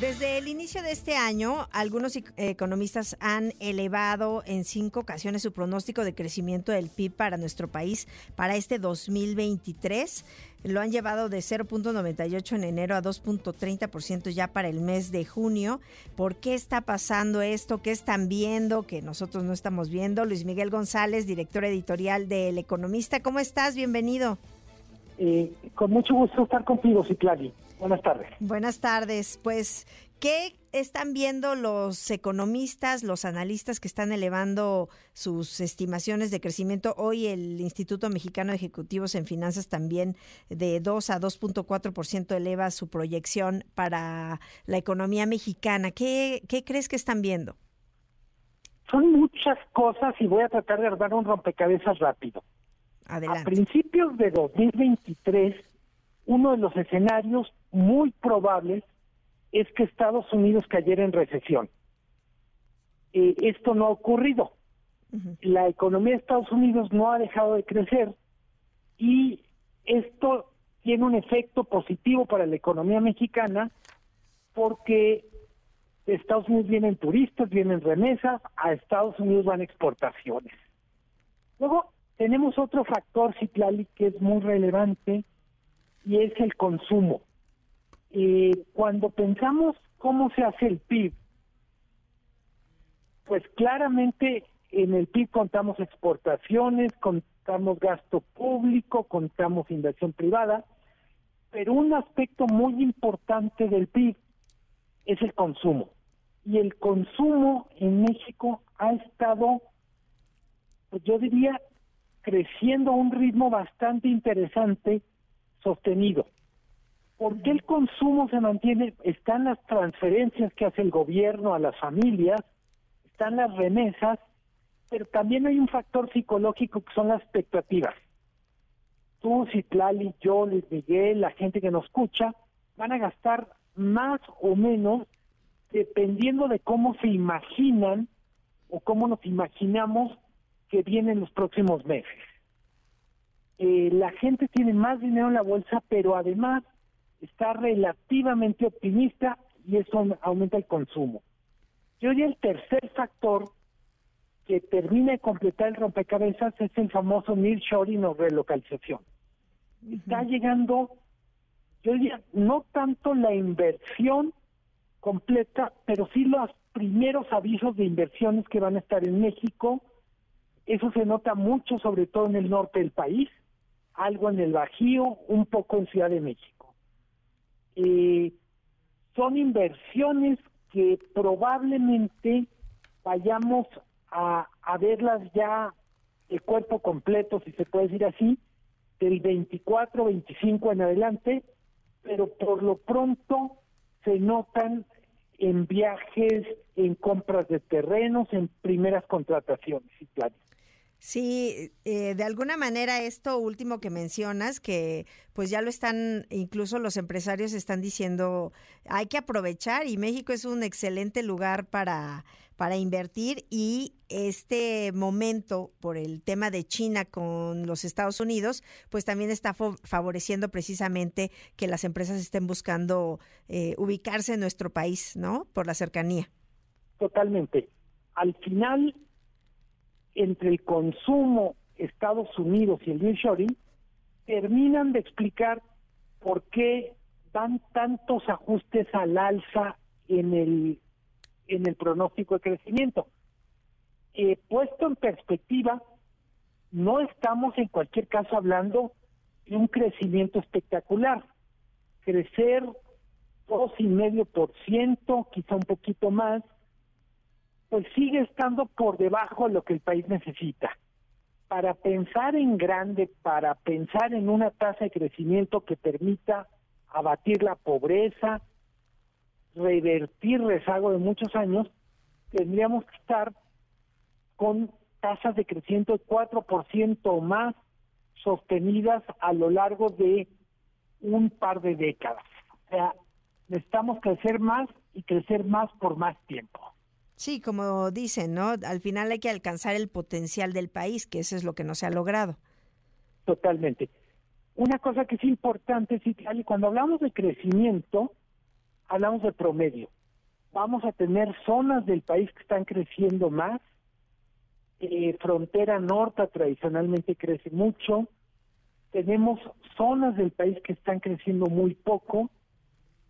Desde el inicio de este año, algunos economistas han elevado en cinco ocasiones su pronóstico de crecimiento del PIB para nuestro país para este 2023. Lo han llevado de 0.98 en enero a 2.30% ya para el mes de junio. ¿Por qué está pasando esto? ¿Qué están viendo que nosotros no estamos viendo? Luis Miguel González, director editorial de El Economista. ¿Cómo estás? Bienvenido. Eh, con mucho gusto estar contigo, Ciclali. Buenas tardes. Buenas tardes. Pues, ¿qué están viendo los economistas, los analistas que están elevando sus estimaciones de crecimiento? Hoy el Instituto Mexicano de Ejecutivos en Finanzas también de 2 a 2.4% eleva su proyección para la economía mexicana. ¿Qué, ¿Qué crees que están viendo? Son muchas cosas y voy a tratar de armar un rompecabezas rápido. Adelante. A principios de 2023, uno de los escenarios muy probables es que Estados Unidos cayera en recesión. Eh, esto no ha ocurrido. La economía de Estados Unidos no ha dejado de crecer y esto tiene un efecto positivo para la economía mexicana porque de Estados Unidos vienen turistas, vienen remesas, a Estados Unidos van exportaciones. Luego tenemos otro factor, Citlali, que es muy relevante y es el consumo. Eh, cuando pensamos cómo se hace el PIB, pues claramente en el PIB contamos exportaciones, contamos gasto público, contamos inversión privada, pero un aspecto muy importante del PIB es el consumo. Y el consumo en México ha estado, pues yo diría, creciendo a un ritmo bastante interesante, sostenido. ¿Por qué el consumo se mantiene? Están las transferencias que hace el gobierno a las familias, están las remesas, pero también hay un factor psicológico que son las expectativas. Tú, Citlali, yo, Luis Miguel, la gente que nos escucha, van a gastar más o menos dependiendo de cómo se imaginan o cómo nos imaginamos que vienen los próximos meses. Eh, la gente tiene más dinero en la bolsa, pero además está relativamente optimista y eso aumenta el consumo. Y hoy el tercer factor que termina de completar el rompecabezas es el famoso nearshoring o relocalización. Está llegando, yo diría, no tanto la inversión completa, pero sí los primeros avisos de inversiones que van a estar en México. Eso se nota mucho, sobre todo en el norte del país, algo en el Bajío, un poco en Ciudad de México. Eh, son inversiones que probablemente vayamos a, a verlas ya de cuerpo completo, si se puede decir así, del 24, 25 en adelante, pero por lo pronto se notan en viajes, en compras de terrenos, en primeras contrataciones y planes. Sí, eh, de alguna manera esto último que mencionas, que pues ya lo están, incluso los empresarios están diciendo, hay que aprovechar y México es un excelente lugar para, para invertir y este momento por el tema de China con los Estados Unidos, pues también está favoreciendo precisamente que las empresas estén buscando eh, ubicarse en nuestro país, ¿no? Por la cercanía. Totalmente. Al final, entre el consumo Estados Unidos y el nearshoring terminan de explicar por qué dan tantos ajustes al alza en el en el pronóstico de crecimiento. Eh, puesto en perspectiva, no estamos en cualquier caso hablando de un crecimiento espectacular. Crecer dos y medio por ciento, quizá un poquito más, pues sigue estando por debajo de lo que el país necesita. Para pensar en grande, para pensar en una tasa de crecimiento que permita abatir la pobreza, revertir rezago de muchos años, tendríamos que estar con tasas de crecimiento de 4% o más sostenidas a lo largo de un par de décadas. O sea, necesitamos crecer más y crecer más por más tiempo. Sí, como dicen, ¿no? Al final hay que alcanzar el potencial del país, que eso es lo que no se ha logrado. Totalmente. una cosa que es importante, y cuando hablamos de crecimiento, hablamos de promedio. Vamos a tener zonas del país que están creciendo más, eh, frontera norte tradicionalmente crece mucho, tenemos zonas del país que están creciendo muy poco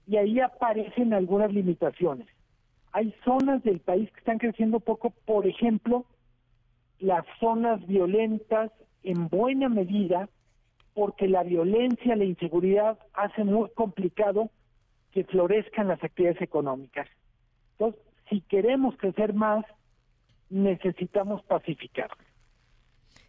y ahí aparecen algunas limitaciones. Hay zonas del país que están creciendo poco, por ejemplo, las zonas violentas en buena medida porque la violencia, la inseguridad hace muy complicado que florezcan las actividades económicas. Entonces, si queremos crecer más, necesitamos pacificar.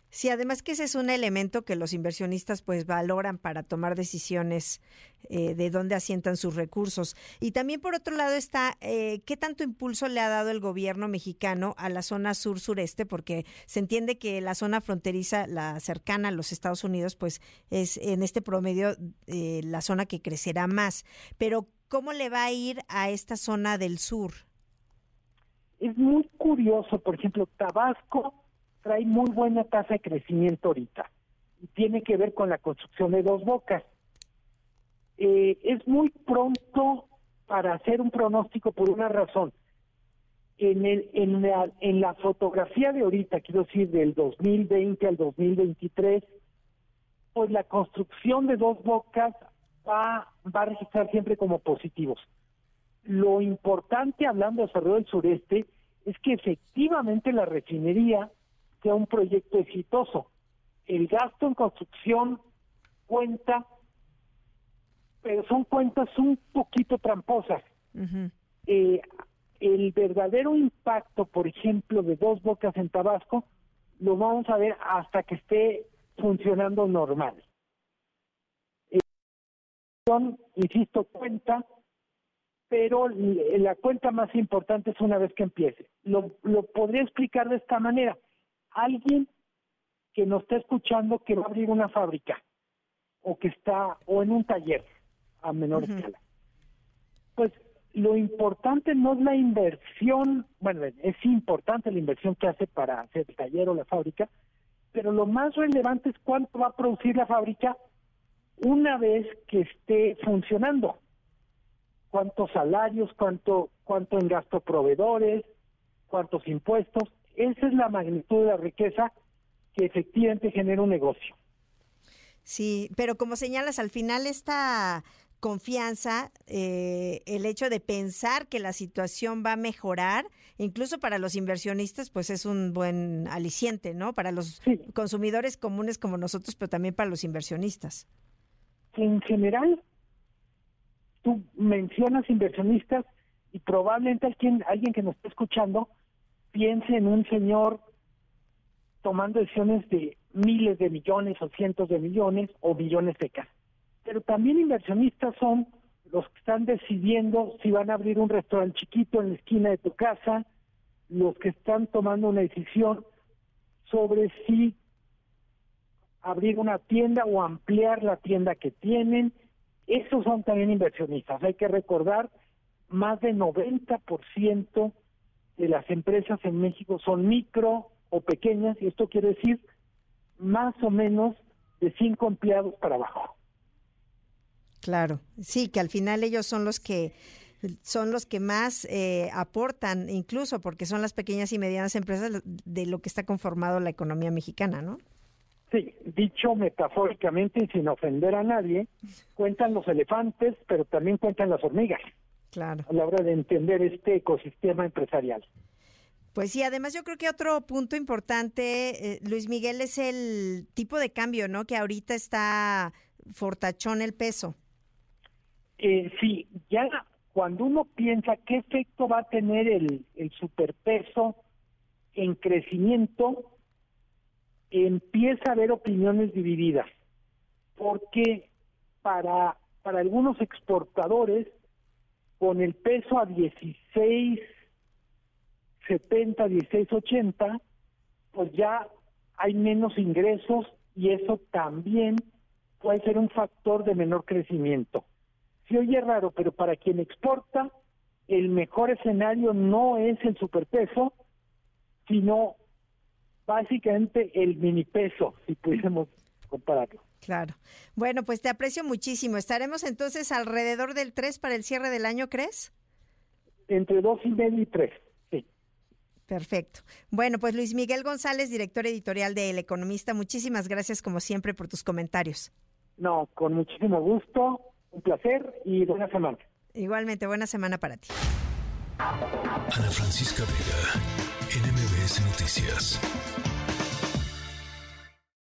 Sí, además que ese es un elemento que los inversionistas pues valoran para tomar decisiones eh, de dónde asientan sus recursos. Y también por otro lado está eh, qué tanto impulso le ha dado el gobierno mexicano a la zona sur-sureste, porque se entiende que la zona fronteriza, la cercana a los Estados Unidos, pues es en este promedio eh, la zona que crecerá más. Pero ¿cómo le va a ir a esta zona del sur? Es muy curioso, por ejemplo, Tabasco trae muy buena tasa de crecimiento ahorita y tiene que ver con la construcción de dos bocas. Eh, es muy pronto para hacer un pronóstico por una razón. En, el, en, la, en la fotografía de ahorita, quiero decir, del 2020 al 2023, pues la construcción de dos bocas va, va a registrar siempre como positivos. Lo importante, hablando de desarrollo del sureste, es que efectivamente la refinería un proyecto exitoso. El gasto en construcción cuenta, pero son cuentas un poquito tramposas. Eh, el verdadero impacto, por ejemplo, de dos bocas en Tabasco, lo vamos a ver hasta que esté funcionando normal. Eh, insisto, cuenta, pero la cuenta más importante es una vez que empiece. Lo, lo podría explicar de esta manera alguien que nos está escuchando que va a abrir una fábrica o que está o en un taller a menor escala. Pues lo importante no es la inversión, bueno, es importante la inversión que hace para hacer el taller o la fábrica, pero lo más relevante es cuánto va a producir la fábrica una vez que esté funcionando. Cuántos salarios, cuánto cuánto en gasto proveedores, cuántos impuestos esa es la magnitud de la riqueza que efectivamente genera un negocio. Sí, pero como señalas, al final esta confianza, eh, el hecho de pensar que la situación va a mejorar, incluso para los inversionistas, pues es un buen aliciente, ¿no? Para los consumidores comunes como nosotros, pero también para los inversionistas. En general, tú mencionas inversionistas y probablemente alguien, alguien que nos esté escuchando piense en un señor tomando decisiones de miles de millones o cientos de millones o billones de casas. Pero también inversionistas son los que están decidiendo si van a abrir un restaurante chiquito en la esquina de tu casa, los que están tomando una decisión sobre si abrir una tienda o ampliar la tienda que tienen. Esos son también inversionistas. Hay que recordar, más del 90% de las empresas en México son micro o pequeñas, y esto quiere decir más o menos de cinco empleados para abajo. Claro, sí, que al final ellos son los que son los que más eh, aportan, incluso porque son las pequeñas y medianas empresas de lo que está conformado la economía mexicana, ¿no? Sí, dicho metafóricamente y sin ofender a nadie, cuentan los elefantes, pero también cuentan las hormigas. Claro. A la hora de entender este ecosistema empresarial. Pues sí, además yo creo que otro punto importante, eh, Luis Miguel, es el tipo de cambio, ¿no? Que ahorita está fortachón el peso. Eh, sí, ya cuando uno piensa qué efecto va a tener el, el superpeso en crecimiento, empieza a haber opiniones divididas, porque para, para algunos exportadores con el peso a 16, 70, 16, 80, pues ya hay menos ingresos y eso también puede ser un factor de menor crecimiento. Si oye raro, pero para quien exporta, el mejor escenario no es el superpeso, sino básicamente el mini peso, si pudiésemos compararlo. Claro. Bueno, pues te aprecio muchísimo. ¿Estaremos entonces alrededor del 3 para el cierre del año, crees? Entre dos y medio y tres, sí. Perfecto. Bueno, pues Luis Miguel González, director editorial de El Economista, muchísimas gracias como siempre por tus comentarios. No, con muchísimo gusto, un placer y buena semana. Igualmente, buena semana para ti. Ana Francisca Vega, NMBS Noticias.